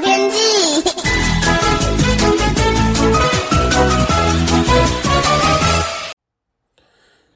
天气。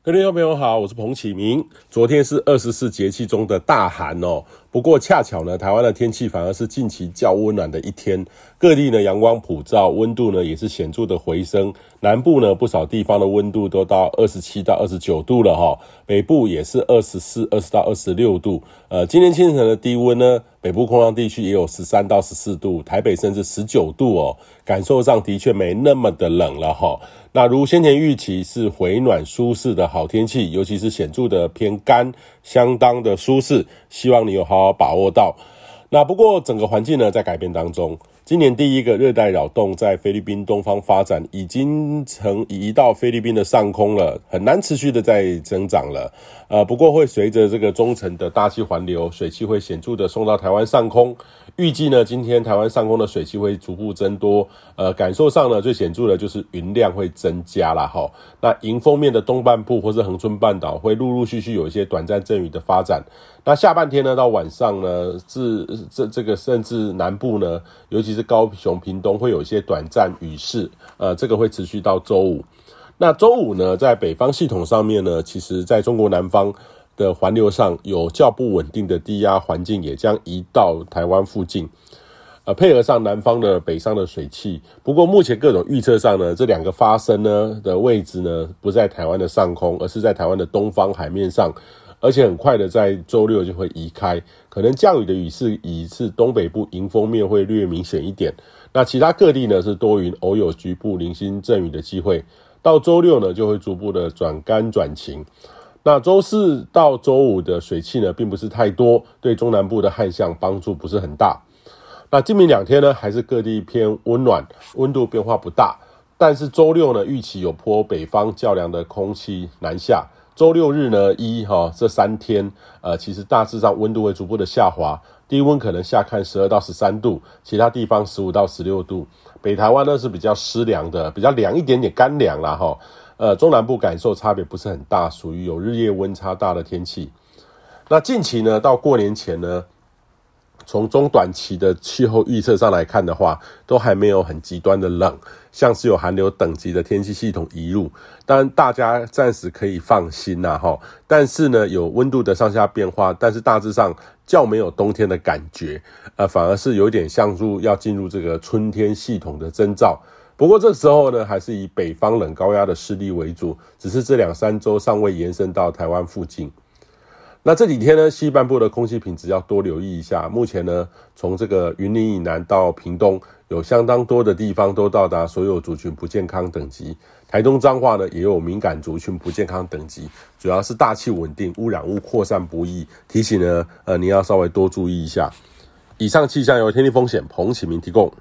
各位朋友好，我是彭启明。昨天是二十四节气中的大寒哦，不过恰巧呢，台湾的天气反而是近期较温暖的一天，各地呢阳光普照，温度呢也是显著的回升。南部呢不少地方的温度都到二十七到二十九度了哈，北部也是二十四、二十到二十六度。呃，今天清晨的低温呢，北部空旷地区也有十三到十四度，台北甚至十九度哦，感受上的确没那么的冷了哈。那如先前预期是回暖舒适的好天气，尤其是显著的偏干，相当的舒适，希望你有好好把握到。那不过整个环境呢在改变当中，今年第一个热带扰动在菲律宾东方发展，已经成移到菲律宾的上空了，很难持续的在增长了。呃，不过会随着这个中层的大气环流，水汽会显著的送到台湾上空。预计呢，今天台湾上空的水汽会逐步增多，呃，感受上呢，最显著的就是云量会增加啦齁。那迎风面的东半部或是恒春半岛会陆陆续续有一些短暂阵雨的发展。那下半天呢，到晚上呢，至这这个甚至南部呢，尤其是高雄、屏东会有一些短暂雨势，呃，这个会持续到周五。那周五呢，在北方系统上面呢，其实在中国南方。的环流上有较不稳定的低压环境，也将移到台湾附近，呃，配合上南方的北上的水汽。不过目前各种预测上呢，这两个发生呢的位置呢，不在台湾的上空，而是在台湾的东方海面上，而且很快的在周六就会移开。可能降雨的雨势以是东北部迎风面会略明显一点，那其他各地呢是多云，偶有局部零星阵雨的机会。到周六呢，就会逐步的转干转晴。那周四到周五的水汽呢，并不是太多，对中南部的旱象帮助不是很大。那今明两天呢，还是各地偏温暖，温度变化不大。但是周六呢，预期有坡北方较凉的空气南下。周六日呢，一哈这三天，呃，其实大致上温度会逐步的下滑，低温可能下看十二到十三度，其他地方十五到十六度。北台湾呢是比较湿凉的，比较凉一点点，干凉啦哈。呃，中南部感受差别不是很大，属于有日夜温差大的天气。那近期呢，到过年前呢，从中短期的气候预测上来看的话，都还没有很极端的冷，像是有寒流等级的天气系统移入，当然大家暂时可以放心呐哈。但是呢，有温度的上下变化，但是大致上较没有冬天的感觉，呃，反而是有点像入要进入这个春天系统的征兆。不过这时候呢，还是以北方冷高压的势力为主，只是这两三周尚未延伸到台湾附近。那这几天呢，西半部的空气品质要多留意一下。目前呢，从这个云林以南到屏东，有相当多的地方都到达所有族群不健康等级。台东彰化呢，也有敏感族群不健康等级，主要是大气稳定，污染物扩散不易。提醒呢，呃，你要稍微多注意一下。以上气象由天气风险彭启明提供。